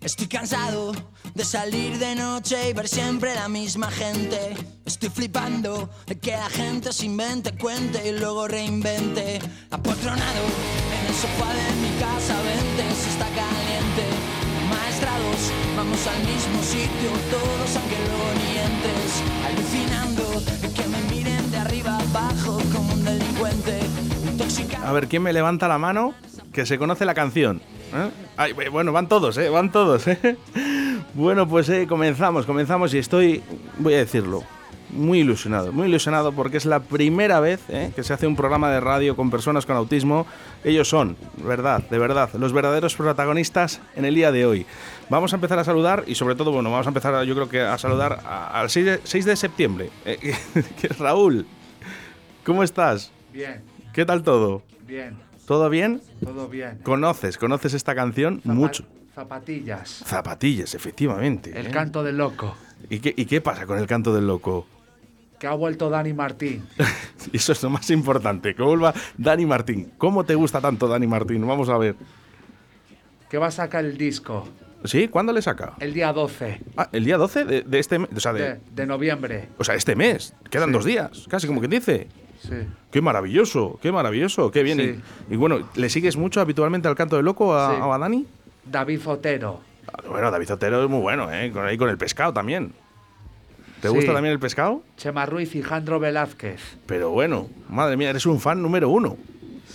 Estoy cansado de salir de noche y ver siempre la misma gente. Estoy flipando de que la gente se invente, cuente y luego reinvente. Apotronado en el sofá de mi casa, vente si está caliente. Maestrados, vamos al mismo sitio, todos aunque luego ni. Alucinando de que me miren de arriba abajo como un delincuente. A ver, ¿quién me levanta la mano que se conoce la canción? ¿Eh? Ay, bueno, van todos, ¿eh? Van todos, ¿eh? Bueno, pues eh, comenzamos, comenzamos y estoy, voy a decirlo, muy ilusionado, muy ilusionado porque es la primera vez ¿eh? que se hace un programa de radio con personas con autismo. Ellos son, verdad, de verdad, los verdaderos protagonistas en el día de hoy. Vamos a empezar a saludar y sobre todo, bueno, vamos a empezar yo creo que a saludar al 6 de, 6 de septiembre. eh, Raúl, ¿cómo estás? Bien, ¿Qué tal todo? bien, ¿Todo bien? todo bien. ¿Conoces? ¿Conoces esta canción? Mucho. Zapatillas. Zapatillas, efectivamente. El ¿eh? canto del loco. ¿Y qué, ¿Y qué pasa con el canto del loco? Que ha vuelto Dani Martín. Eso es lo más importante. Que vuelva Dani Martín. ¿Cómo te gusta tanto Dani Martín? Vamos a ver. Que va a sacar el disco. ¿Sí? ¿Cuándo le saca? El día 12 Ah, el día 12 de, de este mes. O sea, de, de, de noviembre. o sea, este mes. Quedan Sí. dos días. Casi como quien dice. Sí. Qué maravilloso, qué maravilloso, qué bien. Sí. Y, y bueno, ¿le sigues mucho habitualmente al canto del loco a, Sí. a? David Fotero. Ah, Bueno, David Otero es muy bueno, ¿eh? Con, ahí con el pescado también. ¿Te Sí. gusta también el pescado? Chema Ruiz y Jandro Velázquez. Pero bueno, madre mía, eres un fan número uno.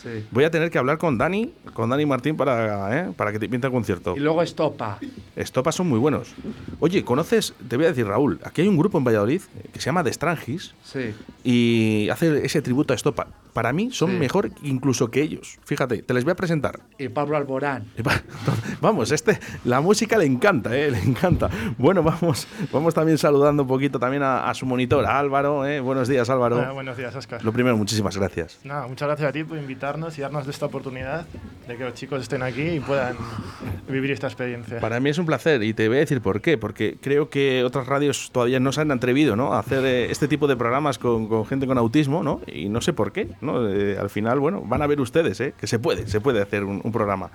Sí. Voy a tener que hablar con Dani, con Dani Martín para, ¿eh? para que te pinta el concierto. Y luego Estopa. Estopas son muy buenos. Oye, ¿conoces? Te voy a decir, Raúl, aquí hay un grupo en Valladolid eh, que se llama The Strangis Sí. y hace ese tributo a Estopa. Para mí son Sí. mejor incluso que ellos. Fíjate, te les voy a presentar. Y Pablo Alborán. Vamos, este, la música le encanta, ¿eh? le encanta. Bueno, vamos, vamos también saludando un poquito también a, a su monitor, a Álvaro. ¿eh? Buenos días, Álvaro. Bueno, buenos días, Oscar. Lo primero, muchísimas gracias. Nada, muchas gracias a ti por invitarnos y darnos esta oportunidad de que los chicos estén aquí y puedan vivir esta experiencia. Para mí es un placer y te voy a decir por qué. Porque creo que otras radios todavía no se han atrevido ¿no? a hacer eh, este tipo de programas con, con gente con autismo, ¿no? Y no sé por qué, ¿no? Eh, al final, bueno, van a ver ustedes, ¿eh? Que se puede, se puede hacer un, un programa.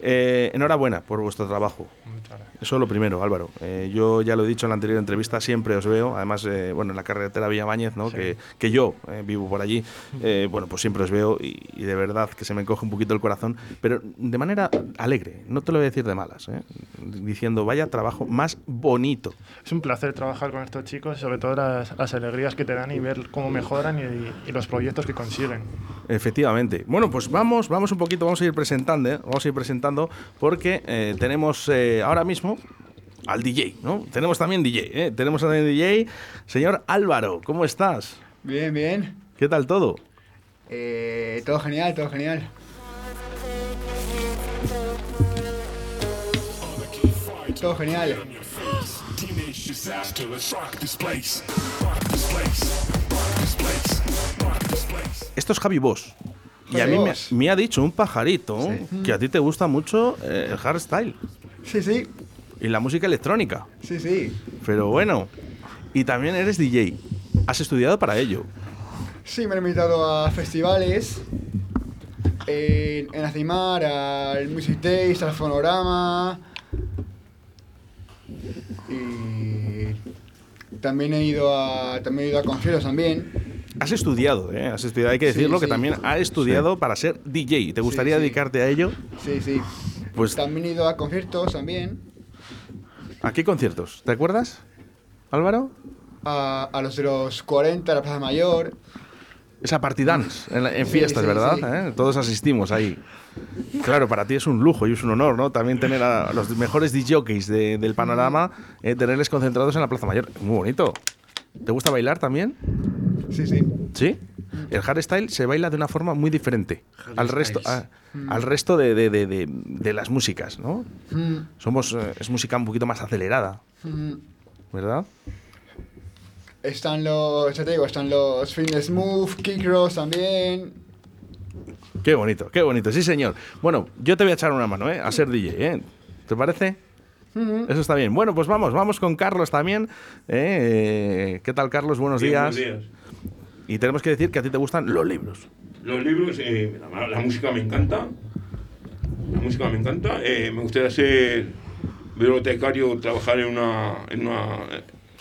Eh, enhorabuena por vuestro trabajo. Muchas gracias. Eso es lo primero, Álvaro. Eh, yo ya lo he dicho en la anterior entrevista, siempre os veo. Además, eh, bueno, en la carretera Villamañez, ¿no? Sí. Que, que yo eh, vivo por allí. eh, bueno, pues siempre os veo y, y de verdad que se me encoge un poquito el corazón. Pero de manera alegre, no te lo voy a decir de malas. ¿eh? Diciendo, vaya trabajo más bonito. Es un placer trabajar con estos chicos, sobre todo las, las alegrías que te dan y ver cómo mejoran y, y los proyectos que consiguen. Efectivamente. Bueno, pues vamos, vamos un poquito, vamos a ir presentando, vamos a ir presentando, porque eh, tenemos eh, ahora mismo al DJ, ¿no? Tenemos también DJ, ¿eh? Tenemos también DJ. Señor Álvaro, ¿cómo estás? Bien, bien. ¿Qué tal todo? Eh, todo genial, todo genial. Todo genial. Esto es Javi Boss. Y a mí me, ha dicho un pajarito que a ti te gusta mucho eh, el hardstyle Sí, sí, y la música electrónica. sí, sí. Pero bueno, y también eres DJ. Has estudiado para ello. Sí, me han invitado a festivales. En, en Azimar, al Music Days, al Fonograma. Y también he ido a también he ido a conciertos también. Has estudiado, ¿eh? Has estudiado, hay que Sí, decirlo, que también has estudiado para ser DJ. ¿Te gustaría dedicarte a ello? Sí, sí. Pues, También he ido a conciertos también. ¿a qué conciertos? ¿Te acuerdas, Álvaro? A, a los de los 40, a la Plaza Mayor. Esa party dance en, la- en Sí, fiestas, ¿verdad? ¿Eh? Todos asistimos ahí. Claro, para ti es un lujo y es un honor, ¿no? También tener a los mejores DJs de- del panorama, eh, tenerles concentrados en la Plaza Mayor. Muy bonito. ¿Te gusta bailar también? Sí, sí. ¿Sí? El hardstyle se baila de una forma muy diferente al resto, a- al resto de, de- de- de- de las músicas, ¿no? Mm, Somos, eh, es música un poquito más acelerada, mm. ¿verdad? Están los, ya te digo, están los Fitness Move, Kick Ross también. Qué bonito, qué bonito, sí señor. Bueno, yo te voy a echar una mano, ¿eh? A ser DJ, ¿eh? ¿Te parece? Eso está bien. Bueno, pues vamos, vamos con Carlos también. ¿eh? Eh, ¿Qué tal, Carlos? Buenos Bien, días. buenos días. Y tenemos que decir que a ti te gustan los libros. Los libros, eh, la, la música me encanta la música me encanta. Eh, me gustaría ser bibliotecario, trabajar en, una, en, una,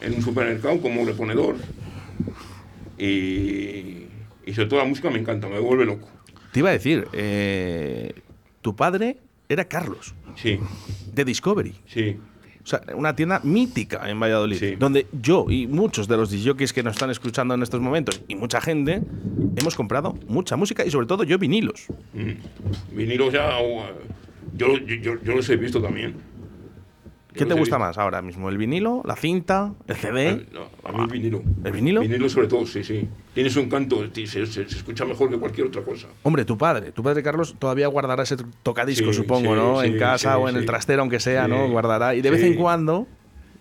en un supermercado como reponedor. Y, y sobre todo la música me encanta, me vuelve loco. Te iba a decir, eh, tu padre era Carlos, Sí, de Discovery. sí. O sea, una tienda mítica en Valladolid, Sí. donde yo y muchos de los DJs que nos están escuchando en estos momentos y mucha gente hemos comprado mucha música y sobre todo yo vinilos. Mm. Vinilos ya. yo, yo, yo, yo los he visto también. ¿Qué te gusta más ahora mismo? ¿El vinilo? ¿La cinta? ¿El CD? A, no, a mí el vinilo. ¿El vinilo? Vinilo sobre todo, sí, sí. Tiene su encanto, ti- se, se- se escucha mejor que cualquier otra cosa. Hombre, tu padre, tu padre Carlos todavía guardará ese tocadisco, Sí, supongo, sí, ¿no? en casa o en el trastero, aunque sea, ¿no? Guardará. Y de vez en cuando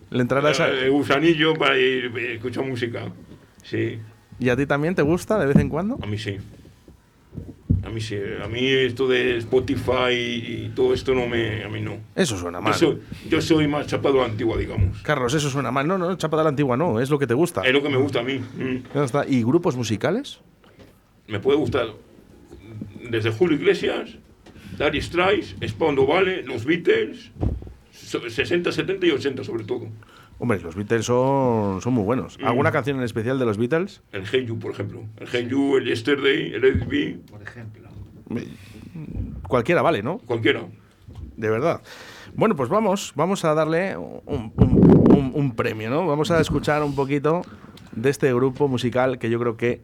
le entrará esa... Eh, gusanillo para ir, eh, escuchar música. Sí, ¿Y a ti también te gusta de vez en cuando? a mí sí. A mí sí. A mí esto de Spotify y todo esto no me. A mí no. Eso suena Yo mal. soy, yo soy más chapado a la antigua, digamos. Carlos, eso suena mal. No, no, chapa de la antigua no, es lo que te gusta. Es lo que me gusta a mí. Mm. Está. ¿Y grupos musicales? Me puede gustar desde Julio Iglesias, Dari Strikes, Spando Vale, los Beatles, so- 60, 70 y 80 sobre todo. Hombre, los Beatles son, son muy buenos. Mm. ¿Alguna canción en especial de los Beatles? El Hey You, por ejemplo. El Hey You, el Yesterday, el Let It Be, Por ejemplo. Cualquiera vale, ¿no? cualquiera. De verdad. Bueno, pues vamos, vamos a darle un, un- un- un premio, ¿no? Vamos a escuchar un poquito de este grupo musical que yo creo que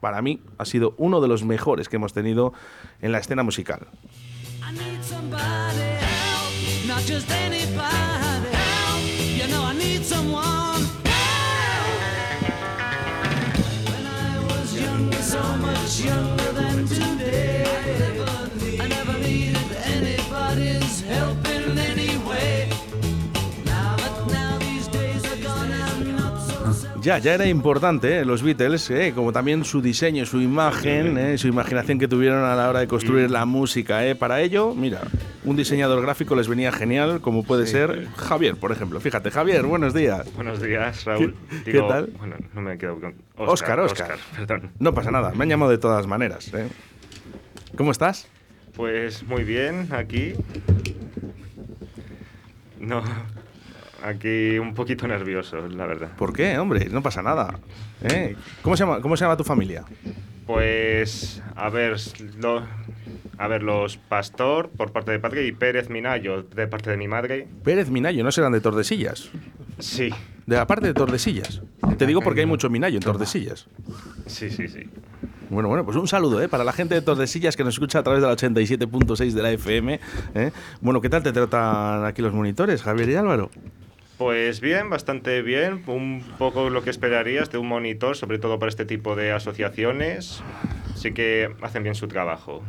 para mí ha sido uno de los mejores que hemos tenido en la escena musical. I need need someone. When I was young, so much younger than today, Ya, ya era importante, ¿eh? los Beatles, ¿eh? como también su diseño, su imagen, ¿eh? su imaginación que tuvieron a la hora de construir la música. ¿eh? Para ello, mira, un diseñador gráfico les venía genial, como puede ser Javier, por ejemplo. Fíjate, Javier, buenos días. Buenos días, Raúl. ¿Qué- qué tal? Bueno, no me quedo con. Óscar, Óscar. perdón. No pasa nada, me han llamado de todas maneras. ¿Cómo estás? Pues muy bien, aquí. No, aquí un poquito nervioso, la verdad. ¿Por qué, hombre? No pasa nada. ¿eh? ¿Cómo, se llama, ¿Cómo se llama tu familia? Pues, a ver, lo- a ver, los Pastor por parte de padre y Pérez Minayo de parte de mi madre. Pérez Minayo, no serán de Tordesillas. Sí, De la parte de Tordesillas. Te digo porque hay mucho Minayo en Tordesillas. sí, sí, sí. Bueno, bueno, pues un saludo ¿eh? para la gente de Tordesillas que nos escucha a través de la 87.6 de la FM. ¿eh? Bueno, ¿qué tal te tratan aquí los monitores, Javier y Álvaro? Pues bien, bastante bien. Un poco lo que esperarías de un monitor, sobre todo para este tipo de asociaciones. Sí que hacen bien su trabajo.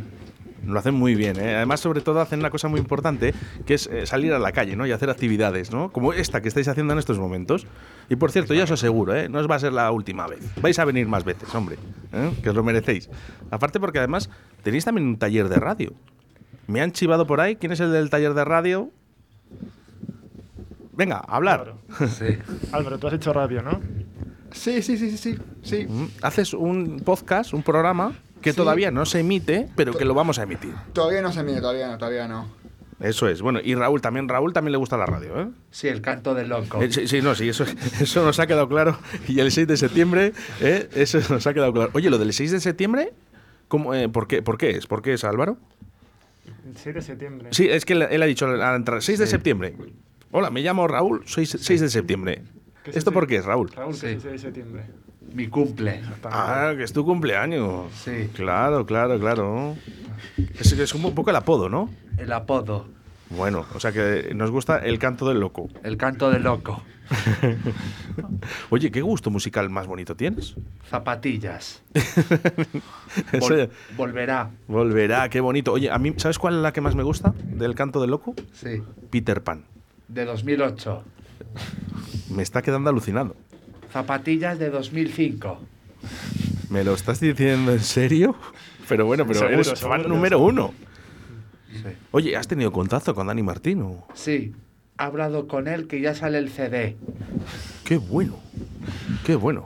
Lo hacen muy bien, ¿eh? Además, sobre todo, hacen una cosa muy importante, que es eh, salir a la calle, ¿no? Y hacer actividades, ¿no? Como esta que estáis haciendo en estos momentos. Y por cierto, ya os aseguro, ¿eh? No os va a ser la última vez. Vais a venir más veces, hombre. Que os lo merecéis. Aparte porque además tenéis también un taller de radio. Me han chivado por ahí. ¿Quién es el del taller de radio? Venga, a hablar. Sí. Álvaro, tú has hecho radio, ¿no? Sí, sí, sí, sí, sí. sí. Haces un podcast, un programa que Sí. todavía no se emite, pero que lo vamos a emitir. Todavía no se mide, todavía no, todavía no. Eso es. Bueno, y Raúl también, Raúl también le gusta la radio, ¿eh? Sí, el canto del loco. Eh, Sí, sí, no, sí, eso, eso nos ha quedado claro. Y el 6 de septiembre, ¿eh? eso nos ha quedado claro. Oye, lo del 6 de septiembre, ¿cómo, eh, ¿por, qué, ¿por qué es? ¿Por qué es, Álvaro? El 6 de septiembre. Sí, es que él, él ha dicho al entrar, 6 de septiembre. Hola, me llamo Raúl, soy 6 de septiembre. ¿Qué es ¿Esto por qué es, Raúl? Raúl, Sí. que es el 6 de septiembre. Mi cumple. Ah, que es tu cumpleaños. Sí. Claro, claro, claro. Es, es un poco el apodo, ¿no? El apodo. Bueno, o sea que nos gusta el canto del loco. El canto del loco. Oye, ¿qué gusto musical más bonito tienes? Zapatillas. Vol- volverá. Volverá, qué bonito. Oye, a mí, ¿sabes cuál es la que más me gusta del canto del loco? Sí. Peter Pan. De 2008. Me está quedando alucinado. Zapatillas de 2005. ¿Me lo estás diciendo en serio? Pero bueno, pero Seguro, eres seguro fan que número uno. Sí. Oye, ¿has tenido contacto con Dani Martino? Sí. He hablado con él que ya sale el CD. Qué bueno, qué bueno.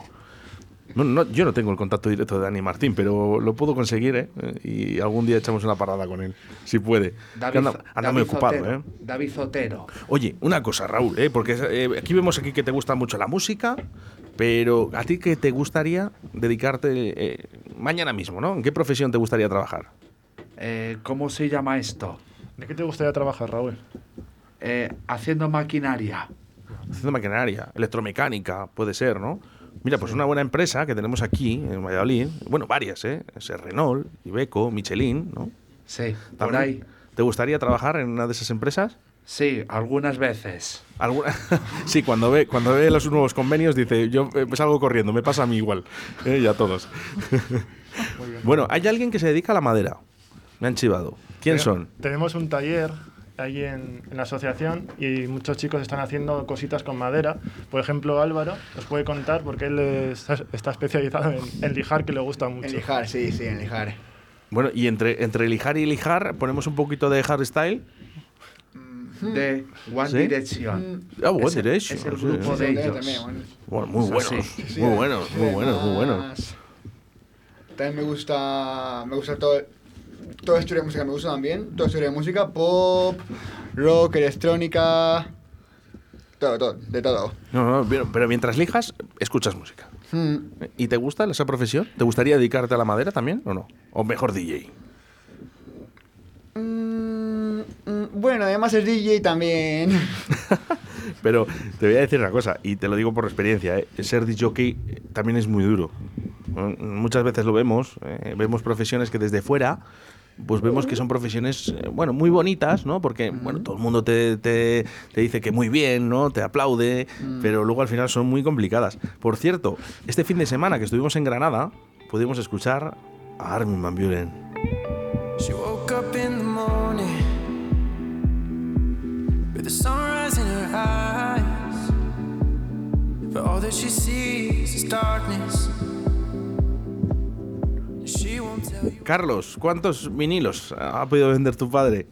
No, no, yo no tengo el contacto directo de Dani Martín, pero lo puedo conseguir, ¿eh? Y algún día echamos una parada con él, si puede. David, anda, anda muy David ocupado, Zotero, ¿eh? David Zotero. Oye, una cosa, Raúl, ¿eh? porque eh, aquí vemos aquí que te gusta mucho la música, pero ¿a ti qué te gustaría dedicarte eh, mañana mismo, ¿no? ¿En qué profesión te gustaría trabajar? Eh, ¿Cómo se llama esto? ¿De qué te gustaría trabajar, Raúl? Eh, haciendo maquinaria. Haciendo maquinaria, electromecánica, puede ser, ¿no? Mira, pues una buena empresa que tenemos aquí en Valladolid, bueno, varias, ¿eh? Es Renault, Ibeco, Michelin, ¿no? Sí, por ahí. ¿Te gustaría trabajar en una de esas empresas? Sí, algunas veces. ¿Alguna? sí, cuando ve, cuando ve los nuevos convenios dice, yo eh, salgo corriendo, me pasa a mí igual, ¿eh? y a todos. bueno, hay alguien que se dedica a la madera. Me han chivado. ¿Quién son? Tenemos un taller ahí en, en la asociación y muchos chicos están haciendo cositas con madera. Por ejemplo, Álvaro os puede contar porque él es- está especializado en, en lijar, que le gusta mucho. En lijar, sí, sí, en lijar. Bueno, y entre, entre lijar y lijar ponemos un poquito de hardstyle. De One ¿Sí? Direction. Ah, One Es el- Direction, Es el sí. grupo Sí, de También, ellos. también, bueno. Bueno, muy buenos, sí, muy buenos, muy buenos. También me gusta, me gusta todo, toda historia de música, me gusta también. Toda historia de música, pop, rock, electrónica, todo, todo, de todo. No, no, pero- pero mientras lijas, escuchas música. Hmm. ¿Y te gusta esa profesión? ¿Te gustaría dedicarte a la madera también o no? ¿O mejor DJ? Mm, mm, bueno, además es DJ también. Pero te voy a decir una cosa, y te lo digo por experiencia, ¿eh? ser jockey también es muy duro. Mm, Muchas veces lo vemos, eh, vemos profesiones que desde fuera, pues vemos que son profesiones, eh, bueno, muy bonitas, ¿no? Porque, bueno, todo el mundo te, te- te dice que muy bien, ¿no? Te aplaude, pero luego al final son muy complicadas. Por cierto, este fin de semana que estuvimos en Granada, pudimos escuchar a Armin Van Buren. She woke up in the morning with the sunrise in her eyes. But all that she sees is darkness. Carlos, ¿cuántos vinilos ha podido vender tu padre?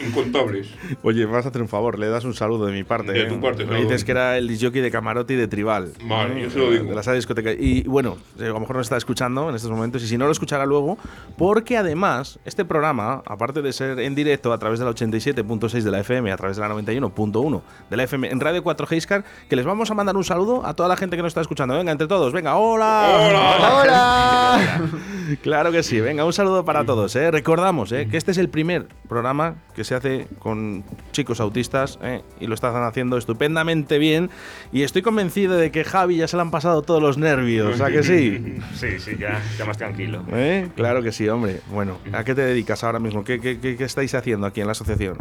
Incontables. Oye, vas a hacer un favor, le das un saludo de mi parte. De ¿eh? tu parte, claro. dices que era el disjockey de camarote y de tribal. Vale, ¿eh? yo se lo digo. De la sala de discoteca. Y bueno, eh, a lo mejor nos está escuchando en estos momentos y si no lo escuchará luego, porque además este programa, aparte de ser en directo a través de la 87.6 de la FM, a través de la 91.1 de la FM en Radio 4 Giscar, que les vamos a mandar un saludo a toda la gente que nos está escuchando. Venga, entre todos, venga, hola. ¡Hola! ¡Hola! Claro que sí, venga, un saludo para todos. ¿eh? Recordamos ¿eh? que este es el primer programa que se hace con chicos autistas ¿eh? y lo están haciendo estupendamente bien. Y estoy convencido de que Javi ya se le han pasado todos los nervios, ¿a que sí? Sí, sí, ya, ya más tranquilo. ¿Eh? Claro que sí, hombre. Bueno, ¿a qué te dedicas ahora mismo? ¿Qué, qué- qué- qué estáis haciendo aquí en la asociación?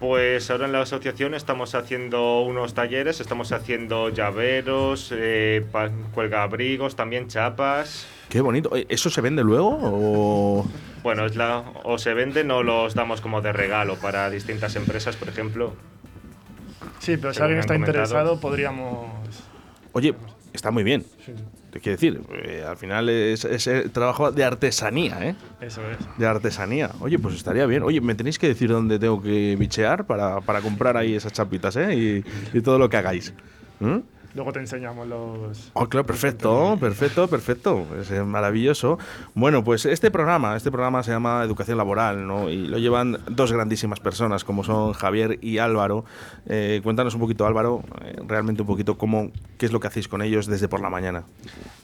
Pues ahora en la asociación estamos haciendo unos talleres, estamos haciendo llaveros, eh, pa- cuelgabrigos, también chapas. Qué bonito. ¿Eso se vende luego? O... Bueno, es la, o se venden o los damos como de regalo para distintas empresas, por ejemplo. Sí, pero si alguien está comentado. interesado, podríamos. Oye, está muy bien. Sí, Te quiero decir, eh, al final es, es el trabajo de artesanía, ¿eh? eso es. De artesanía. Oye, pues estaría bien. Oye, me tenéis que decir dónde tengo que bichear para, para comprar ahí esas chapitas, ¿eh? Y, y todo lo que hagáis. ¿Mm? Luego te enseñamos los. Oh, claro, perfecto, perfecto, perfecto. Es eh, maravilloso. Bueno, pues este programa, este programa se llama Educación Laboral, ¿no? Y lo llevan dos grandísimas personas, como son Javier y Álvaro. Eh, cuéntanos un poquito, Álvaro, eh, realmente un poquito cómo, qué es lo que hacéis con ellos desde por la mañana.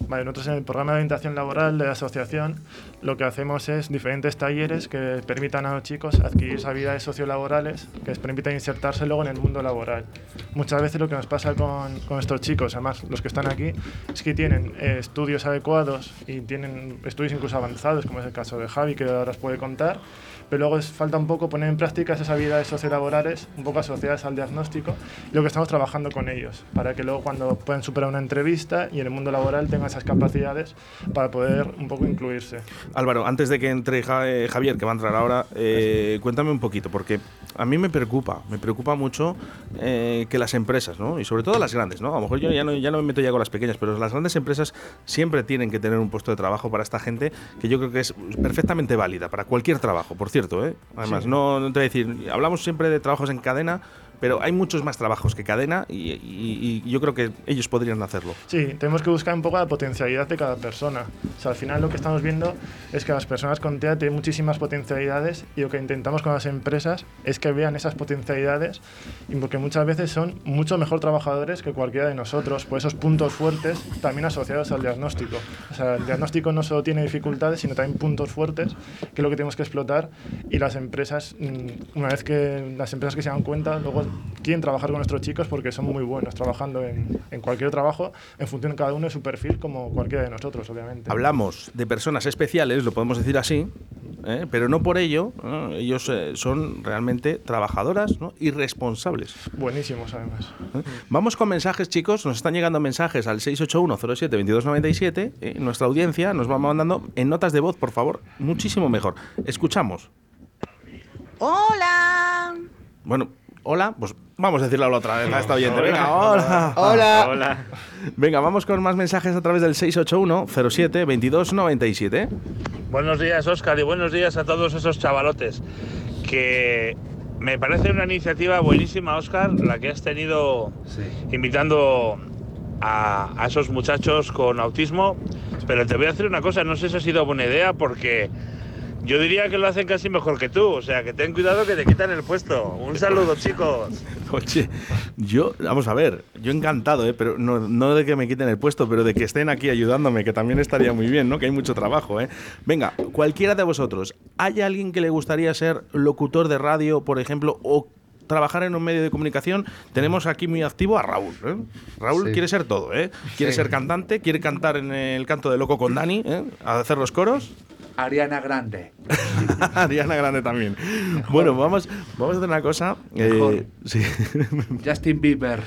Vale, nosotros en el programa de orientación laboral de la asociación lo que hacemos es diferentes talleres que permitan a los chicos adquirir habilidades sociolaborales que les permitan insertarse luego en el mundo laboral. Muchas veces lo que nos pasa con, con estos chicos, además los que están aquí, es que tienen eh, estudios adecuados y tienen estudios incluso avanzados, como es el caso de Javi, que ahora os puede contar, pero luego les falta un poco poner en práctica esas habilidades sociolaborales, un poco asociadas al diagnóstico, y lo que estamos trabajando con ellos, para que luego cuando puedan superar una entrevista y en el mundo laboral tengan esas capacidades para poder un poco incluirse. Álvaro, antes de que entre eh, Javier, que va a entrar ahora, eh, cuéntame un poquito, porque a mí me preocupa, me preocupa mucho eh, que las empresas, ¿no? y sobre todo las grandes, ¿no? a lo mejor yo ya no, ya no me meto ya con las pequeñas, pero las grandes empresas siempre tienen que tener un puesto de trabajo para esta gente que yo creo que es perfectamente válida para cualquier trabajo, por cierto. ¿Eh? Además, no, no te voy a decir, hablamos siempre de trabajos en cadena, pero hay muchos más trabajos que cadena y, y- y yo creo que ellos podrían hacerlo. Sí, tenemos que buscar un poco la potencialidad de cada persona. O sea, al final lo que estamos viendo es que las personas con TEA tienen muchísimas potencialidades y lo que intentamos con las empresas es que vean esas potencialidades y porque muchas veces son mucho mejor trabajadores que cualquiera de nosotros por esos puntos fuertes también asociados al diagnóstico. O sea, el diagnóstico no solo tiene dificultades, sino también puntos fuertes, que es lo que tenemos que explotar y las empresas, mm, una vez que las empresas que se dan cuenta, luego quieren trabajar con nuestros chicos porque son muy buenos trabajando en, en cualquier trabajo en función de cada uno de su perfil, como cualquiera de nosotros, obviamente. Hablamos de personas especiales, lo podemos decir así, ¿eh? pero no por ello, ¿no? ellos eh, son realmente trabajadoras ¿no? y responsables. Buenísimos, además. ¿eh? Vamos con mensajes, chicos. Nos están llegando mensajes al 681-07-2297. ¿eh? Nuestra audiencia nos va mandando en notas de voz, por favor. Muchísimo mejor. Escuchamos. Hola. Bueno, hola. Pues vamos a decirle la otra vez a esta oyente. Venga, hola. Hola. Hola. Venga, vamos con más mensajes a través del 681-07-2297. Buenos días, Óscar, y buenos días a todos esos chavalotes. Que me parece una iniciativa buenísima, Óscar, la que has tenido invitando a, a esos muchachos con autismo. Pero te voy a decir una cosa, no sé si ha sido buena idea porque yo diría que lo hacen casi mejor que tú. O sea, que ten cuidado que te quitan el puesto. Un saludo, chicos. Oye, yo, vamos a ver, yo encantado, ¿eh? pero no, no de que me quiten el puesto, pero de que estén aquí ayudándome, que también estaría muy bien, ¿no? Que hay mucho trabajo, ¿eh? Venga, cualquiera de vosotros, ¿hay alguien que le gustaría ser locutor de radio, por ejemplo, o trabajar en un medio de comunicación? Tenemos aquí muy activo a Raúl, ¿eh? Raúl Sí. quiere ser todo, ¿eh? Quiere Sí. ser cantante, quiere cantar en el canto de Loco con Dani, ¿eh? A hacer los coros. Ariana Grande. Ariana Grande también. Bueno, vamos, vamos a hacer una cosa. eh, sí. Justin Bieber.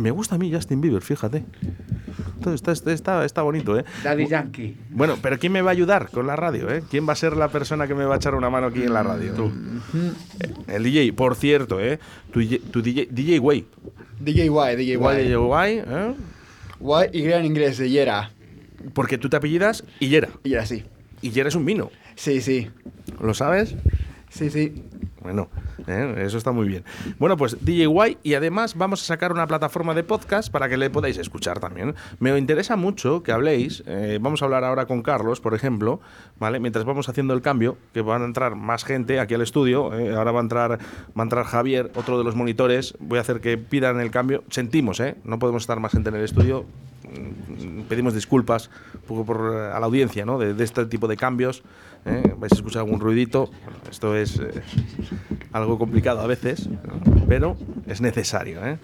Me gusta a mí Justin Bieber, fíjate. Todo está, está, está, bonito, ¿eh? Daddy Yankee. Bueno, pero ¿quién me va a ayudar con la radio, eh? ¿Quién va a ser la persona que me va a echar una mano aquí en la radio? Tú. El DJ, por cierto, ¿eh? Tu, DJ, tu DJ, DJ Way. DJ Y, DJ. Way, ¿eh? Y, Y en inglés, de Yera. Porque tú te apellidas Illera. Y era así. Illera es un vino. Sí, sí. ¿Lo sabes? Sí, sí. Bueno, ¿eh? eso está muy bien. Bueno, pues DJ y además vamos a sacar una plataforma de podcast para que le podáis escuchar también. Me interesa mucho que habléis. eh, vamos a hablar ahora con Carlos, por ejemplo, ¿vale? Mientras vamos haciendo el cambio, que van a entrar más gente aquí al estudio. eh, ahora va a entrar va a entrar Javier, otro de los monitores. Voy a hacer que pidan el cambio. Sentimos, ¿eh? No podemos estar más gente en el estudio. Mm, Pedimos disculpas un poco por, eh, a la audiencia, ¿no? De, de este tipo de cambios. ¿eh? Vais a escuchar algún ruidito. Bueno, esto es eh, algo complicado a veces, ¿no? pero es necesario. ¿eh?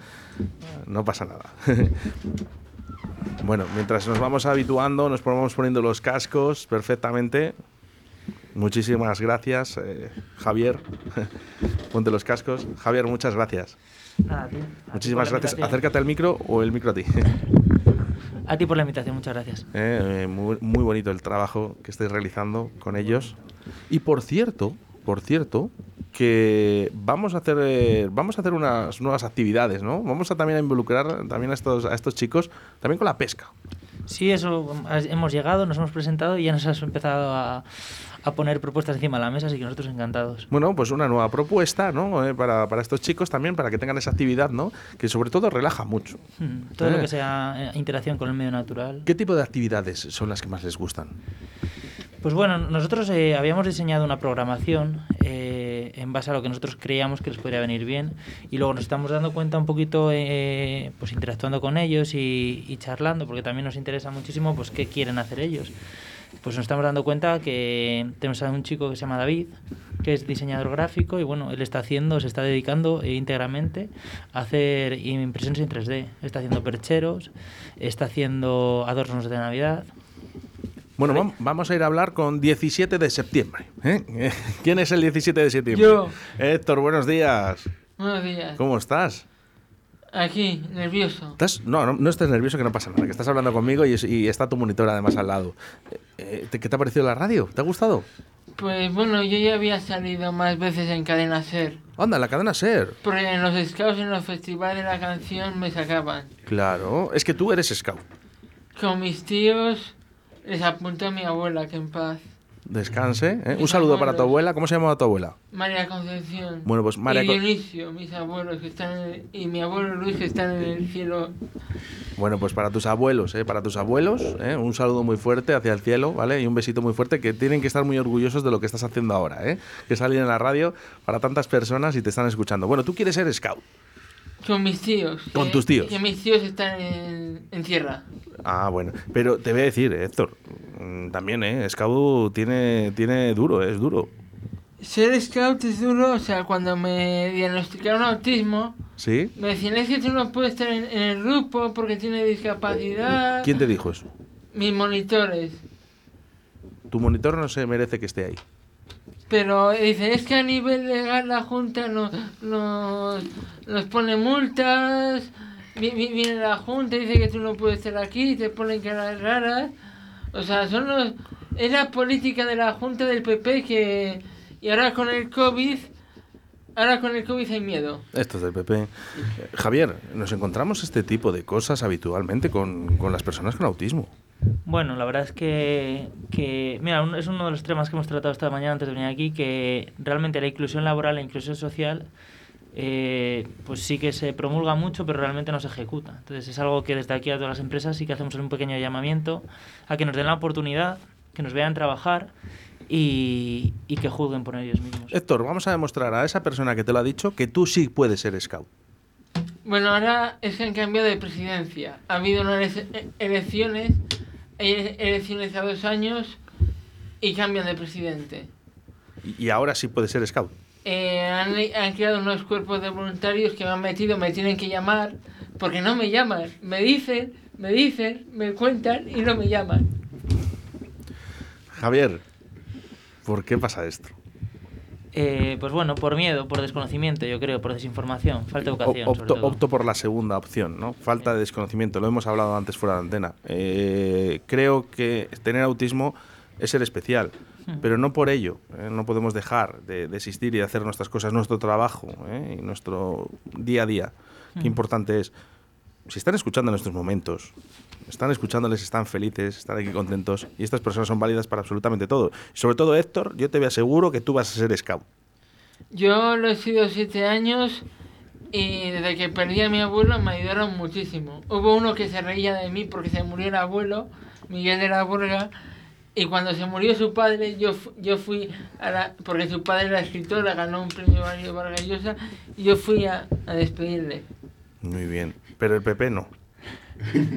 No pasa nada. bueno, mientras nos vamos habituando, nos vamos poniendo los cascos perfectamente. Muchísimas gracias, eh, Javier. Ponte los cascos. Javier, muchas gracias. Nada, Muchísimas gracias. Acércate al micro o el micro a ti. A ti por la invitación, muchas gracias. Eh, eh, muy, muy bonito el trabajo que estáis realizando con ellos. Y por cierto, por cierto, que vamos a hacer eh, vamos a hacer unas nuevas actividades, ¿no? Vamos a también a involucrar también a estos a estos chicos también con la pesca. Sí, eso, has- hemos llegado, nos hemos presentado y ya nos has empezado a, a poner propuestas encima de la mesa, así que nosotros encantados. Bueno, pues una nueva propuesta, ¿no? Eh, para, para estos chicos también, para que tengan esa actividad, ¿no? Que sobre todo relaja mucho. Mm, Todo Eh. lo que sea eh, interacción con el medio natural. ¿Qué tipo de actividades son las que más les gustan? Pues bueno, nosotros eh, habíamos diseñado una programación eh, en base a lo que nosotros creíamos que les podría venir bien y luego nos estamos dando cuenta un poquito, eh, pues interactuando con ellos y, y charlando, porque también nos interesa muchísimo pues qué quieren hacer ellos. Pues nos estamos dando cuenta que tenemos a un chico que se llama David, que es diseñador gráfico y bueno, él está haciendo, se está dedicando íntegramente a hacer impresiones en 3D. Está haciendo percheros, está haciendo adornos de Navidad. Bueno, vam- vamos a ir a hablar con 17 de septiembre. ¿eh? ¿Quién es el 17 de septiembre? Yo. Héctor, buenos días. Buenos días. ¿Cómo estás? Aquí, nervioso. ¿Estás? No, no, no estés nervioso, que no pasa nada, que estás hablando conmigo y, y está tu monitor además al lado. Eh, eh, ¿te- ¿Qué te ha parecido la radio? ¿Te ha gustado? Pues bueno, yo ya había salido más veces en Cadena Ser. Anda, la cadena Ser. Porque en los scouts, en los festivales de la canción me sacaban. Claro, es que tú eres scout. Con mis tíos les apunté a mi abuela, que en paz. Descanse. ¿eh? Un saludo para tu abuela. ¿Cómo se llama tu abuela? María Concepción. Bueno, pues María y Dionisio, mis abuelos que están en el- y mi abuelo Luis que están en el cielo. Bueno, pues para tus abuelos, ¿eh? para tus abuelos, ¿eh? un saludo muy fuerte hacia el cielo, ¿vale? Y un besito muy fuerte que tienen que estar muy orgullosos de lo que estás haciendo ahora, ¿eh? Que salir en la radio para tantas personas y te están escuchando. Bueno, tú quieres ser scout. Con mis tíos. Con que- tus tíos. Que mis tíos están en, en tierra. Ah, bueno. Pero te voy a decir, eh, Héctor, mm, también, ¿eh? Scout tiene, tiene duro, ¿eh? es duro. Ser scout es duro, o sea, cuando me diagnosticaron autismo, ¿Sí? me decían es que tú no puedes estar en, en el grupo porque tienes discapacidad. ¿Quién te dijo eso? Mis monitores. Tu monitor no se merece que esté ahí. Pero dicen, es que a nivel legal la Junta nos, nos, nos pone multas, vi- vi- viene la Junta y dice que tú no puedes estar aquí, te ponen caras raras. O sea, son los, es la política de la Junta del PP que... Y ahora con el COVID, ahora con el COVID hay miedo. Esto es del PP. Javier, nos encontramos este tipo de cosas habitualmente con, con las personas con autismo. Bueno, la verdad es que, que mira, un- es uno de los temas que hemos tratado esta mañana antes de venir aquí, que realmente la inclusión laboral, la inclusión social, eh, pues sí que se promulga mucho, pero realmente no se ejecuta. Entonces es algo que desde aquí a todas las empresas sí que hacemos un pequeño llamamiento a que nos den la oportunidad, que nos vean trabajar y, y que juzguen por ellos mismos. Héctor, vamos a demostrar a esa persona que te lo ha dicho que tú sí puedes ser scout. Bueno, ahora es que han cambiado de presidencia. Ha habido unas ele- elecciones, hay ele- elecciones a dos años y cambian de presidente. Y- Y ahora sí puedes ser scout. Eh, han, han creado unos cuerpos de voluntarios que me han metido, me tienen que llamar, porque no me llaman. Me dicen, me dicen, me cuentan y no me llaman. Javier, ¿por qué pasa esto? Eh, pues bueno, por miedo, por desconocimiento, yo creo, por desinformación, falta de educación. O- sobre opto, todo. opto por la segunda opción, ¿no? Falta de desconocimiento. Lo hemos hablado antes fuera de antena. Eh, creo que tener autismo es ser especial. Pero no por ello. ¿eh? No podemos dejar de, de existir y de hacer nuestras cosas, nuestro trabajo ¿eh? y nuestro día a día. Qué importante es. Si están escuchando en estos momentos, están escuchándoles, están felices, están aquí contentos y estas personas son válidas para absolutamente todo. Sobre todo, Héctor, yo te aseguro que tú vas a ser scout. Yo lo he sido siete años y desde que perdí a mi abuelo me ayudaron muchísimo. Hubo uno que se reía de mí porque se murió el abuelo, Miguel de la Burga, y cuando se murió su padre, yo, yo fui a la, porque su padre era escritor, ganó un premio Mario Vargas Llosa, y yo fui a, a despedirle. Muy bien. Pero el PP no.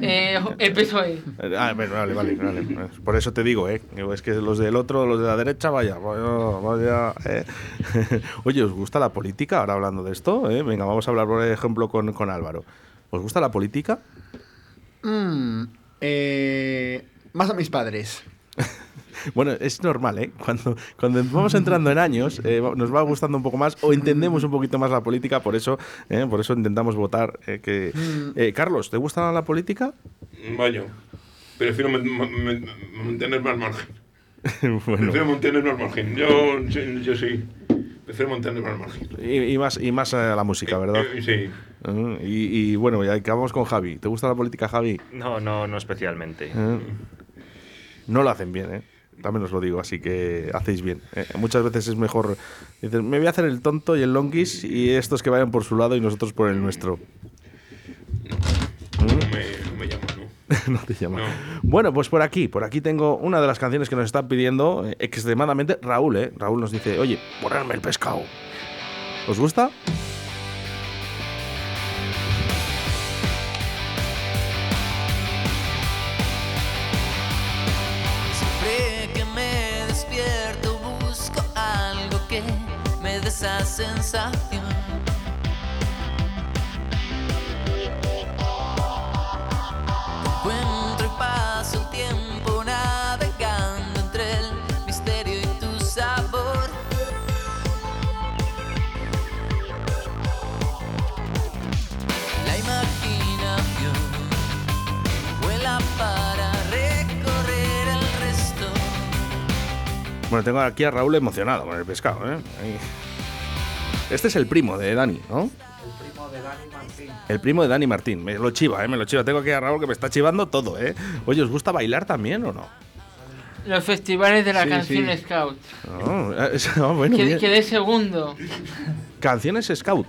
Eh, el PSOE. Eh, Ah, bueno, vale, vale, vale. Por eso te digo, ¿eh? Es que los del otro, los de la derecha, vaya, vaya, vaya. eh. Oye, ¿os gusta la política? Ahora hablando de esto, ¿eh? Venga, vamos a hablar, por ejemplo, con, con Álvaro. ¿Os gusta la política? Mm, eh, más a mis padres. Bueno, es normal, ¿eh? Cuando, cuando vamos entrando en años, eh, nos va gustando un poco más o entendemos un poquito más la política, por eso, ¿eh? por eso intentamos votar. eh, que... Eh, Carlos, ¿te gusta la política? Vaya, prefiero man- man- man- mantenerme al margen. bueno, Prefiero mantenerme al margen. Yo, yo, yo sí, prefiero mantenerme al margen. y, y más, y más eh, la música, ¿verdad? Eh, sí. Mm, y, y bueno, ya acabamos con Javi. ¿Te gusta la política, Javi? No, no, no especialmente. Eh, No lo hacen bien, ¿eh? También os lo digo, así que hacéis bien. Eh, muchas veces es mejor. Dices, me voy a hacer el tonto y el longuis y estos que vayan por su lado y nosotros por el nuestro. No me, no me llama, ¿no? no te llama. No. Bueno, pues por aquí, por aquí tengo una de las canciones que nos están pidiendo eh, extremadamente Raúl, ¿eh? Raúl nos dice, oye, ponerme el pescado. ¿Os gusta? Sensación. Encuentro y paso el tiempo navegando entre el misterio y tu sabor. La imaginación vuela para recorrer el resto. Bueno, tengo aquí a Raúl emocionado con el pescado, ¿eh? Ahí. Este es el primo de Dani, ¿no? El primo de Dani Martín. El primo de Dani Martín. Me lo chiva, ¿eh? Me lo chiva. Tengo aquí a Raúl que me está chivando todo, ¿eh? Oye, ¿os gusta bailar también o no? los festivales de la Sí, canción sí. Scout. Oh, eh, ah, bueno, quedé segundo. Canciones Scout.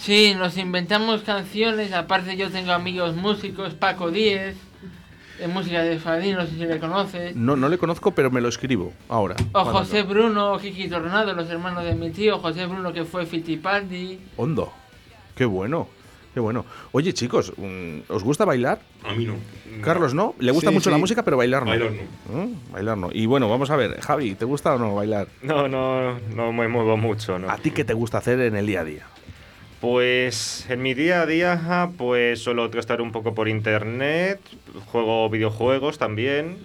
Sí, nos inventamos canciones. Aparte, yo tengo amigos músicos, Paco Díez, de música de Fadín, no sé si le conoces. No, no le conozco, pero me lo escribo ahora. O José Bruno, o Kiki Tornado, los hermanos de mi tío. José Bruno, que fue Fittipaldi. Hondo. Qué bueno. Qué bueno. Oye, chicos, mm, ¿os gusta bailar? A mí no. Carlos no, le gusta Sí, mucho la música, pero bailar no. Bailar no. ¿Mm? Bailar no. Y bueno, vamos a ver, Javi, ¿te gusta o no bailar? No, no, no me muevo mucho, ¿no? ¿A ti qué te gusta hacer en el día a día? Pues en mi día a día, pues suelo estar un poco por internet, juego videojuegos también.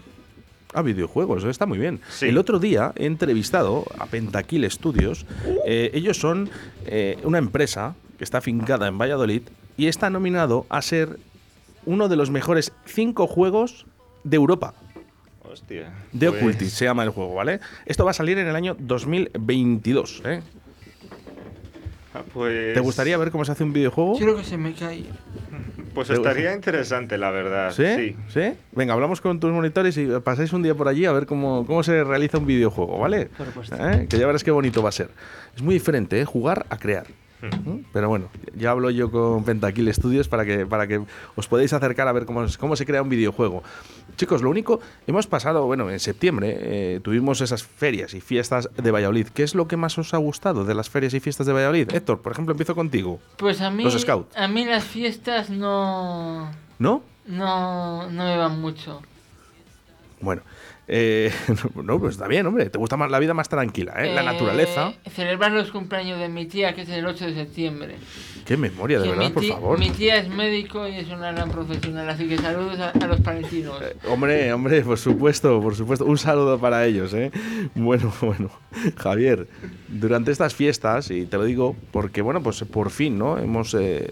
Ah, videojuegos, está muy bien. Sí. El otro día he entrevistado a Pentakill Studios. Eh, ellos son eh, una empresa que está afincada en Valladolid y está nominado a ser uno de los mejores cinco juegos de Europa. Hostia. De pues- Occultist se llama el juego, ¿vale? Esto va a salir en el año 2022, ¿eh? Ah, Pues, ¿Te gustaría ver cómo se hace un videojuego? Creo que se me cae. Pues ¿Te- estaría interesante, la verdad. ¿Sí? Sí. ¿Sí? Venga, hablamos con tus monitores y pasáis un día por allí a ver cómo, cómo se realiza un videojuego, ¿vale? Por supuesto. ¿Eh? Que ya verás qué bonito va a ser. Es muy diferente, ¿eh? Jugar a crear. Pero bueno, ya hablo yo con Pentakill Studios para que, para que os podáis acercar a ver cómo, es- cómo se crea un videojuego. Chicos, lo único, hemos pasado, bueno, en septiembre eh, tuvimos esas ferias y fiestas de Valladolid. ¿Qué es lo que más os ha gustado de las ferias y fiestas de Valladolid? Héctor, por ejemplo, empiezo contigo. Pues a mí, Los Scouts. a mí las fiestas no, ¿No? no, no me van mucho. Bueno, eh, no, pues está bien, hombre. Te gusta más la vida más tranquila, ¿eh? La Eh, naturaleza. Celebrar los cumpleaños de mi tía, que es el 8 de septiembre. Qué memoria, de Que verdad, por favor. mi tía es médico y es una gran profesional, así que saludos a, a los palentinos. Hombre, hombre, por supuesto, por supuesto. Un saludo para ellos, ¿eh? Bueno, bueno. Javier, durante estas fiestas, y te lo digo porque, bueno, pues por fin, ¿no? Hemos. eh,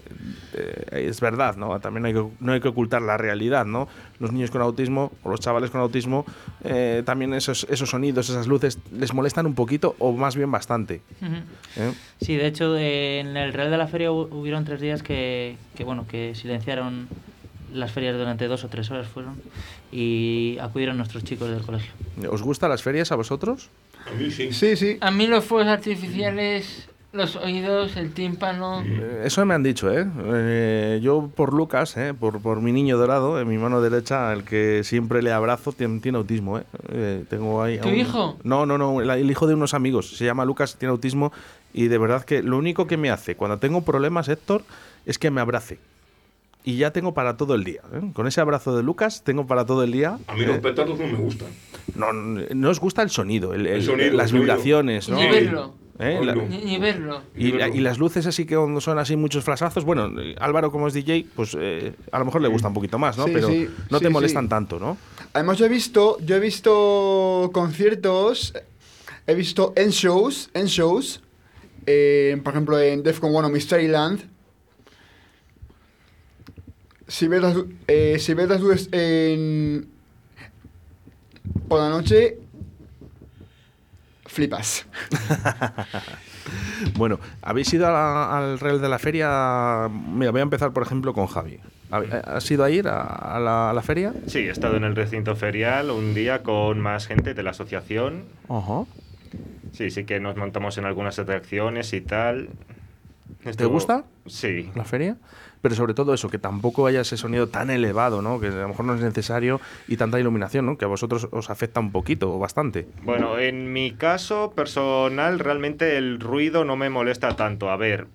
eh, es verdad, ¿no? También hay que, no hay que ocultar la realidad, ¿no? Los niños con autismo o los chavales con autismo, eh, también esos, esos sonidos, esas luces, les molestan un poquito o más bien bastante. Ujú. ¿eh? Sí, de hecho, eh, en el Real de la Feria hu- hubieron tres días que, que, bueno, que silenciaron las ferias durante dos o tres horas fueron y acudieron nuestros chicos del colegio. ¿Os gustan las ferias a vosotros? A mí sí. Sí, sí. A mí los fuegos artificiales, los oídos, el tímpano. Eso me han dicho, ¿eh? Eh, yo por Lucas, ¿eh? por, por mi niño dorado, en mi mano derecha, el que siempre le abrazo, tiene, tiene autismo, ¿eh? Eh, tengo ahí ¿Tu un- hijo? No, no, no, el, el hijo de unos amigos. Se llama Lucas, tiene autismo y de verdad que lo único que me hace cuando tengo problemas, Héctor, es que me abrace. Y ya tengo para todo el día. ¿eh? Con ese abrazo de Lucas tengo para todo el día. A mí los ¿eh? petardos no me gustan. no, no, no os gusta el sonido, el- El el- sonido, las el sonido. vibraciones, ¿no? ¿Eh? La- ni, ni verlo. y, la- y las luces así que cuando son así muchos flasazos, bueno, eh, Álvaro como es DJ, pues eh, a lo mejor le gusta un poquito más, ¿no? Sí, Pero sí, no sí, te molestan sí. tanto, ¿no? Además yo he visto, yo he visto conciertos, he visto en shows, en shows, eh, por ejemplo en Defcon 1 o Mysteryland. Si ves las, eh, si ves las luces en, por la noche, flipas. Bueno, ¿habéis ido la- al Real de la Feria? Mira, voy a empezar, por ejemplo, con Javi. ¿Hab- ¿Has ido a ir a, a la, a la feria? Sí, he estado en el recinto ferial un día con más gente de la asociación. Ajá. Sí, sí que nos montamos en algunas atracciones y tal. ¿Te gusta Sí. la feria? Pero sobre todo eso, que tampoco haya ese sonido tan elevado, ¿no? Que a lo mejor no es necesario y tanta iluminación, ¿no? Que a vosotros os afecta un poquito o bastante. Bueno, en mi caso personal, realmente el ruido no me molesta tanto. A ver,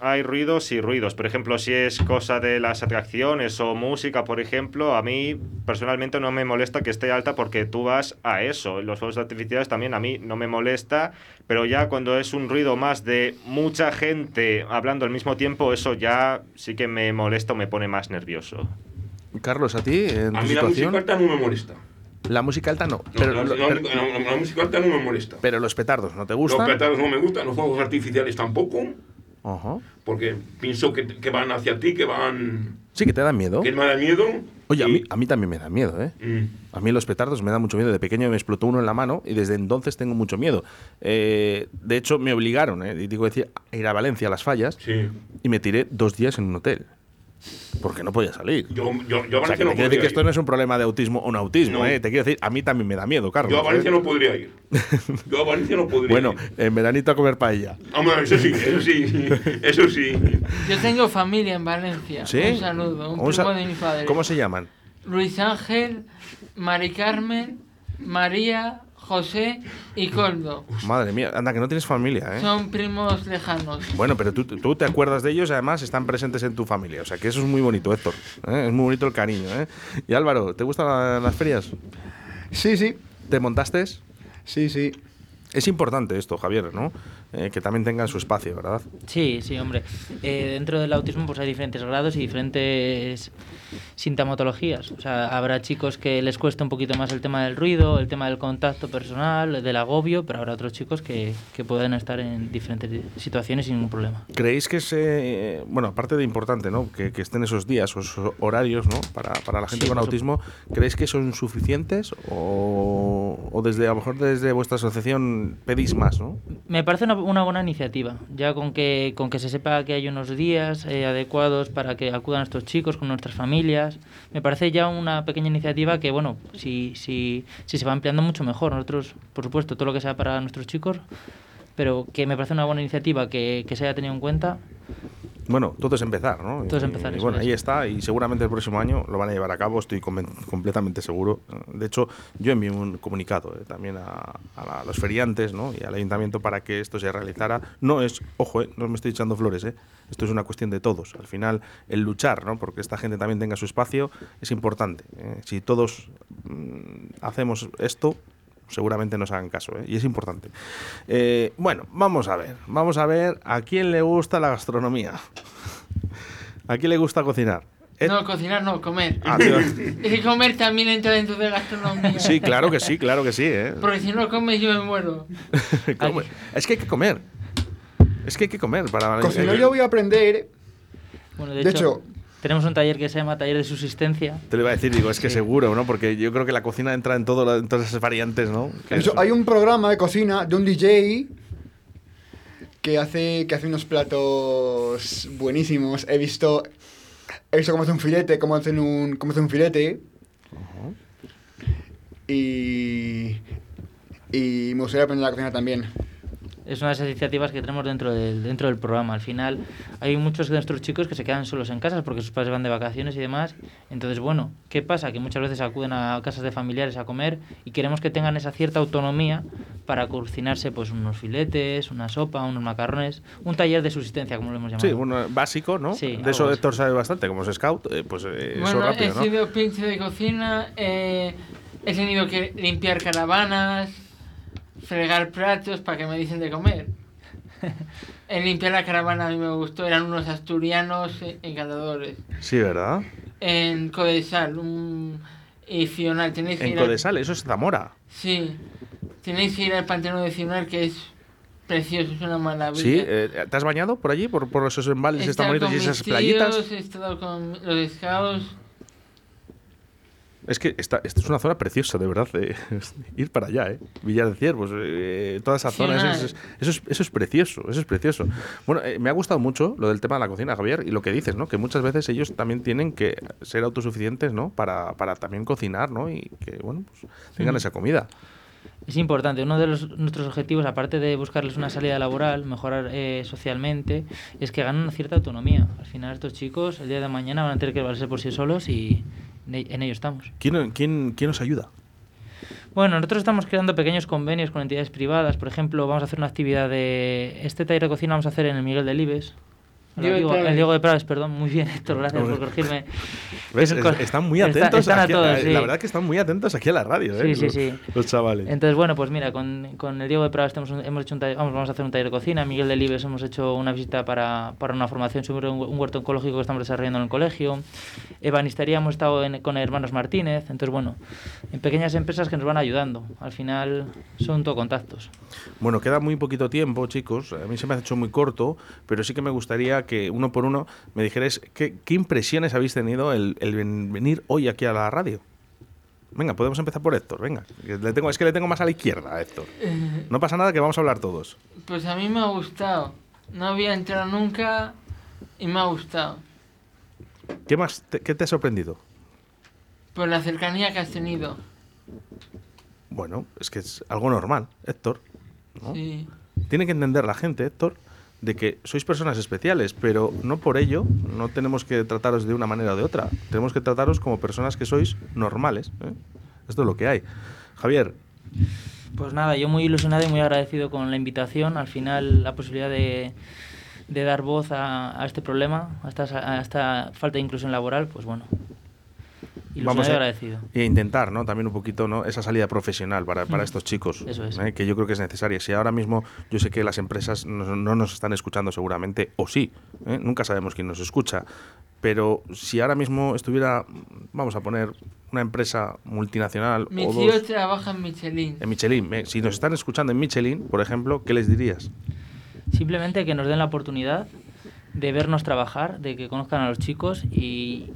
hay ruidos y ruidos. Por ejemplo, si es cosa de las atracciones o música, por ejemplo, a mí personalmente no me molesta que esté alta porque tú vas a eso. Los fuegos artificiales también a mí no me molesta, pero ya cuando es un ruido más de mucha gente hablando al mismo tiempo, eso ya sí que me molesta o me pone más nervioso. Carlos, ¿a ti? En A tu mí la situación? música alta no me molesta. La música alta no. No, pero, la, lo- la- la- la música alta no me molesta. pero los petardos, ¿no te Los gustan? petardos no me gustan, los fuegos artificiales tampoco, Ajá. porque pienso que, que van hacia ti, que van... Sí, que te dan miedo. que me da miedo. Oye, a mí, a mí también me da miedo, ¿eh? Mm. A mí los petardos me dan mucho miedo. De pequeño me explotó uno en la mano y desde entonces tengo mucho miedo. Eh, de hecho, me obligaron, ¿eh? y digo decir, a ir a Valencia a las fallas Sí. y me tiré dos días en un hotel. Porque no podía salir. Yo, yo, yo a O sea, que Valencia te no quiero decir podría que esto no es un problema de autismo o no autismo, No. ¿eh? Te quiero decir, a mí también me da miedo, Carlos. Yo a Valencia ¿eh? no podría ir. Yo a Valencia no podría Bueno, ir. en veranito a comer paella. Hombre, eso sí, eso sí, eso sí. Yo tengo familia en Valencia. ¿Sí? Un saludo, un Un sa- primo de mi padre. ¿Cómo se llaman? Luis Ángel, Mari Carmen, María, José y Coldo. Madre mía, anda, que no tienes familia, ¿eh? Son primos lejanos. Bueno, pero tú, tú te acuerdas de ellos, además están presentes en tu familia. O sea, que eso es muy bonito, Héctor. ¿eh? Es muy bonito el cariño, ¿eh? Y Álvaro, ¿te gustan la- las ferias? Sí, sí. ¿Te montaste? Sí, sí. Es importante esto, Javier, ¿no? Eh, que también tengan su espacio, ¿verdad? Sí, sí, hombre. Eh, dentro del autismo pues hay diferentes grados y diferentes sintomatologías. O sea, habrá chicos que les cuesta un poquito más el tema del ruido, el tema del contacto personal, del agobio, pero habrá otros chicos que, que pueden estar en diferentes situaciones sin ningún problema. ¿Creéis que es, eh, bueno, aparte de importante, ¿no? Que, que estén esos días esos horarios, ¿no? Para, para la gente Sí, con autismo, ¿creéis que son suficientes o, o desde, a lo mejor desde vuestra asociación pedís más, ¿no? Me parece una, una buena iniciativa, ya con que, con que se sepa que hay unos días eh, adecuados para que acudan estos chicos con nuestras familias. Me parece ya una pequeña iniciativa que, bueno, si, si, si se va ampliando mucho mejor. Nosotros, por supuesto, todo lo que sea para nuestros chicos, pero que me parece una buena iniciativa que, que se haya tenido en cuenta. Bueno, todo es empezar, ¿no? Todo es empezar, Y, bueno, ahí está, y seguramente el próximo año lo van a llevar a cabo, estoy completamente seguro. De hecho, yo envié un comunicado eh, también a, a la- los feriantes ¿no? y al ayuntamiento para que esto se realizara. No es, ojo, eh, no me estoy echando flores, eh, esto es una cuestión de todos. Al final, el luchar, ¿no? porque esta gente también tenga su espacio, es importante. eh. Si todos mm, hacemos esto, seguramente nos hagan caso, ¿eh? y es importante. Eh, bueno, vamos a ver, vamos a ver a quién le gusta la gastronomía. ¿A quién le gusta cocinar? Eh, No, cocinar no, comer. Ah, tío. Es que comer también entra dentro de gastronomía. Sí, claro que sí, claro que sí. ¿eh? Porque si no comes yo me muero. Es que hay que comer. Es que hay que comer para... Cocinar yo voy a aprender. Bueno, de, De hecho, hecho- tenemos un taller que se llama Taller de Subsistencia. Te lo iba a decir, digo, es que Sí. seguro, ¿no? Porque yo creo que la cocina entra en, todo, en todas esas variantes, ¿no? Que De hecho, es- hay un programa de cocina de un DJ que hace, que hace unos platos buenísimos. He visto, he visto cómo hace un filete, cómo hacen un, cómo hace un filete. Y, y me gustaría aprender a cocinar también. Es una de esas iniciativas que tenemos dentro del, dentro del programa. Al final, hay muchos de nuestros chicos que se quedan solos en casas porque sus padres van de vacaciones y demás. Entonces, bueno, ¿qué pasa? Que muchas veces acuden a casas de familiares a comer y queremos que tengan esa cierta autonomía para cocinarse pues unos filetes, una sopa, unos macarrones, un taller de subsistencia, como lo hemos llamado. Sí, bueno, básico, ¿no? Sí, de eso Héctor sabe bastante, como es scout, eh, pues eh, eso bueno, rápido, he ¿no? sido pinche de cocina, eh, he tenido que limpiar caravanas, fregar platos para que me dicen de comer. En limpiar la caravana a mí me gustó, eran unos asturianos encantadores. Sí, ¿verdad? En Codesal, un y Fional, tenéis que En ir al- Codesal, eso es Zamora. Sí, tenéis que ir al Pantano de Fional que es precioso, es una maravilla. Sí, eh, ¿te has bañado por allí? ¿Por, por esos están estado bonitos y esas playitas? tíos, He estado con los scouts. Es que esta, esta es una zona preciosa, de verdad. eh, ir para allá, ¿eh? Villar de Ciervos, eh, toda esa Sí, zona, eso, es- es- eso, es, eso es precioso, eso es precioso. Bueno, eh, me ha gustado mucho lo del tema de la cocina, Javier, y lo que dices, ¿no? Que muchas veces ellos también tienen que ser autosuficientes, ¿no? Para, para también cocinar, ¿no? Y que, bueno, pues tengan esa comida. Es importante. Uno de los, nuestros objetivos, aparte de buscarles una salida laboral, mejorar eh, socialmente, es que ganen una cierta autonomía. Al final, estos chicos, el día de mañana, van a tener que valerse por sí solos y en ello estamos. ¿Quién, quién, quién nos ayuda? Bueno, nosotros estamos creando pequeños convenios con entidades privadas. Por ejemplo, vamos a hacer una actividad de... Este taller de cocina vamos a hacer en el Miguel Delibes. Ahora Diego Prades. el Diego de Prades, perdón. Muy bien, Héctor, gracias por corregirme. ¿Ves? Están muy Está- atentos. están a aquí- todos, sí. La verdad que están muy atentos aquí a la radio, ¿eh? Sí, sí, los, sí. los chavales. Entonces, bueno, pues mira, con, con el Diego de Prado hemos, hemos hecho un taller, vamos, vamos a hacer un taller de cocina. Miguel de Libes hemos hecho una visita para, para una formación sobre un, un huerto oncológico que estamos desarrollando en el colegio. Ebanistería hemos estado en- con Hermanos Martínez. Entonces, bueno, en pequeñas empresas que nos van ayudando. Al final son todo contactos. Bueno, queda muy poquito tiempo, chicos. A mí se me ha hecho muy corto, pero sí que me gustaría que uno por uno me dijerais qué, qué impresiones habéis tenido el, el ven- venir hoy aquí a la radio. Venga, podemos empezar por Héctor, venga. le tengo, es que le tengo más a la izquierda a Héctor. Eh, No pasa nada que vamos a hablar todos. Pues a mí me ha gustado. No había entrado nunca y me ha gustado. ¿Qué más? te- ¿Qué te ha sorprendido? Por la cercanía que has tenido. Bueno, es que es algo normal, Héctor. ¿no? Sí. Tiene que entender la gente, Héctor, de que sois personas especiales, pero no por ello no tenemos que trataros de una manera o de otra. Tenemos que trataros como personas que sois normales. ¿eh? Esto es lo que hay. Javier, Pues nada, yo muy ilusionado y muy agradecido con la invitación. Al final, la posibilidad de, dar voz a, a este problema, a esta, a esta falta de inclusión laboral, pues bueno. Vamos y a, agradecido. y a intentar, ¿no? También un poquito, ¿no? Esa salida profesional para, para Mm. estos chicos, Eso es. ¿eh? que yo creo que es necesaria. Si ahora mismo yo sé que las empresas no, no nos están escuchando seguramente, o sí, ¿eh? nunca sabemos quién nos escucha, pero si ahora mismo estuviera, vamos a poner, una empresa multinacional Mi o tío dos trabaja en Michelin. en Michelin, ¿eh? si nos están escuchando en Michelin, por ejemplo, ¿qué les dirías? Simplemente que nos den la oportunidad de vernos trabajar, de que conozcan a los chicos y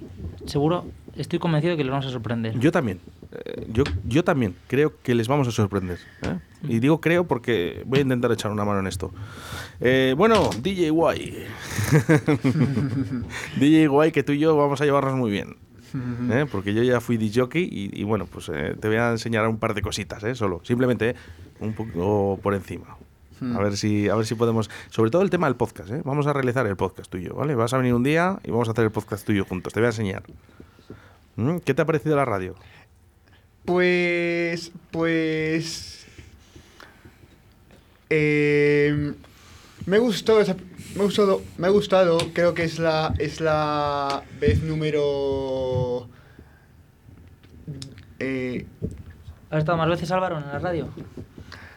seguro, estoy convencido de que les vamos a sorprender. Yo también. eh, yo, yo también creo que les vamos a sorprender. ¿eh? Y digo creo porque voy a intentar echar una mano en esto. Eh, bueno, DJ Guay. DJ Guay, que tú y yo vamos a llevarnos muy bien. ¿eh? Porque yo ya fui DJ y, y bueno, pues eh, te voy a enseñar un par de cositas, ¿eh? solo. Simplemente ¿eh? un poco por encima. A ver si a ver si podemos, sobre todo el tema del podcast, ¿eh? Vamos a realizar el podcast tuyo, ¿vale? Vas a venir un día y vamos a hacer el podcast tuyo juntos. Te voy a enseñar. ¿Mm? ¿Qué te ha parecido la radio? Pues. Pues. eh, me gustó esa- me ha gustado, me ha gustado, creo que es la es la vez número eh, ¿Has estado más veces, Álvaro, en la radio?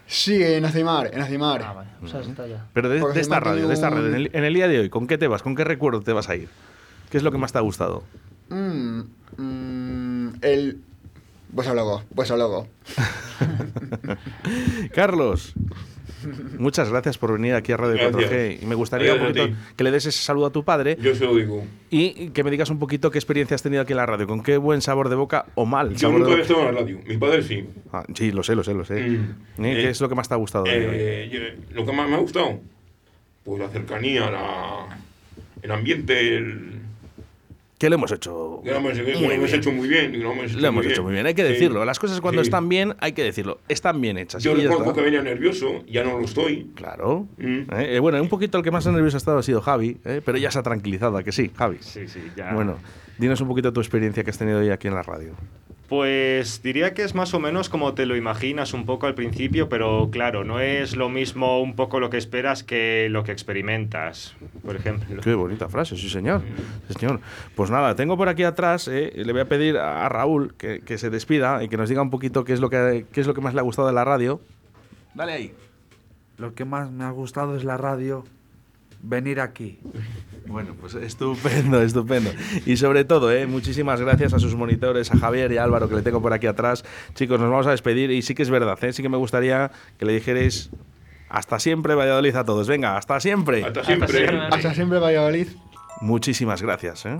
sí, en Azimar, en Azimar. Ah, vale. O sea, has estado ya. Pero de, esta radio, de esta radio, en el, en el día de hoy, ¿con qué te vas? ¿Con qué recuerdo te vas a ir? ¿Qué es lo que más te ha gustado? Mm, mm, el pues luego, pues luego. Carlos, muchas gracias por venir aquí a Radio Gracias. 4G. Y me gustaría un Gracias poquito que le des ese saludo a tu padre Yo se lo digo. y que me digas un poquito qué experiencia has tenido aquí en la radio. ¿Con qué buen sabor de boca o mal Yo sabor nunca había estado en la radio. Mi padre sí. Ah, sí, lo sé, lo sé, lo sé. Mm. ¿Eh? ¿Qué Eh, es lo que más te ha gustado? de? Eh, yo- lo que más me ha gustado, pues la cercanía, la, el ambiente, el, ¿Qué le hemos hecho? que lo hemos, Muy lo hemos hecho muy bien. Lo hemos hecho, Lo hemos hecho muy bien, hay que Sí. decirlo. Las cosas cuando Sí. están bien, hay que decirlo. Están bien hechas. Yo recuerdo que venía nervioso, ya no lo estoy. Claro. Mm. Eh, eh, bueno, un poquito el que más nervioso ha estado ha sido Javi, eh, pero ya se ha tranquilizado, ¿a que sí, Javi? Sí, sí, ya. Bueno, dinos un poquito tu experiencia que has tenido hoy aquí en la radio. Pues diría que es más o menos como te lo imaginas un poco al principio, pero claro, no es lo mismo un poco lo que esperas que lo que experimentas, por ejemplo. Qué bonita frase, sí señor. Sí, señor. Pues nada, tengo por aquí atrás, eh, le voy a pedir a Raúl que, que se despida y que nos diga un poquito qué es, lo que, qué es lo que más le ha gustado de la radio. Dale ahí. Lo que más me ha gustado es la radio, venir aquí. Bueno, pues estupendo, estupendo. Y sobre todo, ¿eh? muchísimas gracias a sus monitores, a Javier y a Álvaro que le tengo por aquí atrás. Chicos, nos vamos a despedir y sí que es verdad, ¿eh? sí que me gustaría que le dijerais hasta siempre Valladolid a todos. Venga, hasta siempre. Hasta siempre. siempre. Hasta siempre Valladolid. Muchísimas gracias. ¿eh?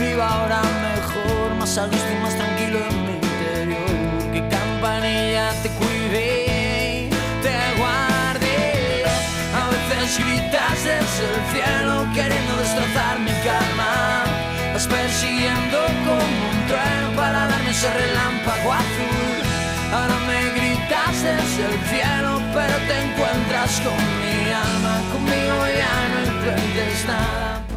Viva ahora mejor, más a gusto y más tranquilo en mi interior. Que campanilla te cuide, te guarde. A veces gritas desde el cielo queriendo destrozar mi calma. Vas persiguiendo como un trueno para darme ese relámpago azul. Ahora me gritas desde el cielo, pero te encuentras con mi alma. Conmigo ya no intentes nada.